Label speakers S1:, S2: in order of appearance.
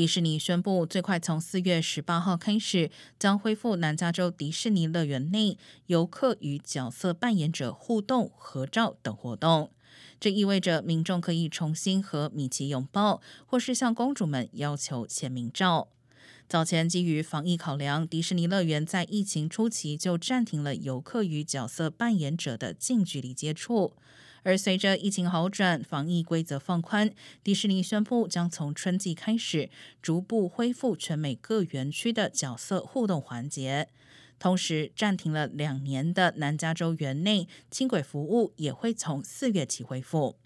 S1: 迪士尼宣布，最快从四月十八号开始，将恢复南加州迪士尼乐园内游客与角色扮演者互动、合照等活动。这意味着民众可以重新和米奇拥抱，或是向公主们要求签名照。早前基于防疫考量，迪士尼乐园在疫情初期就暂停了游客与角色扮演者的近距离接触。而随着疫情好转，防疫规则放宽，迪士尼宣布将从春季开始逐步恢复全美各园区的角色互动环节。同时，暂停了两年的南加州园内轻轨服务也会从四月起恢复。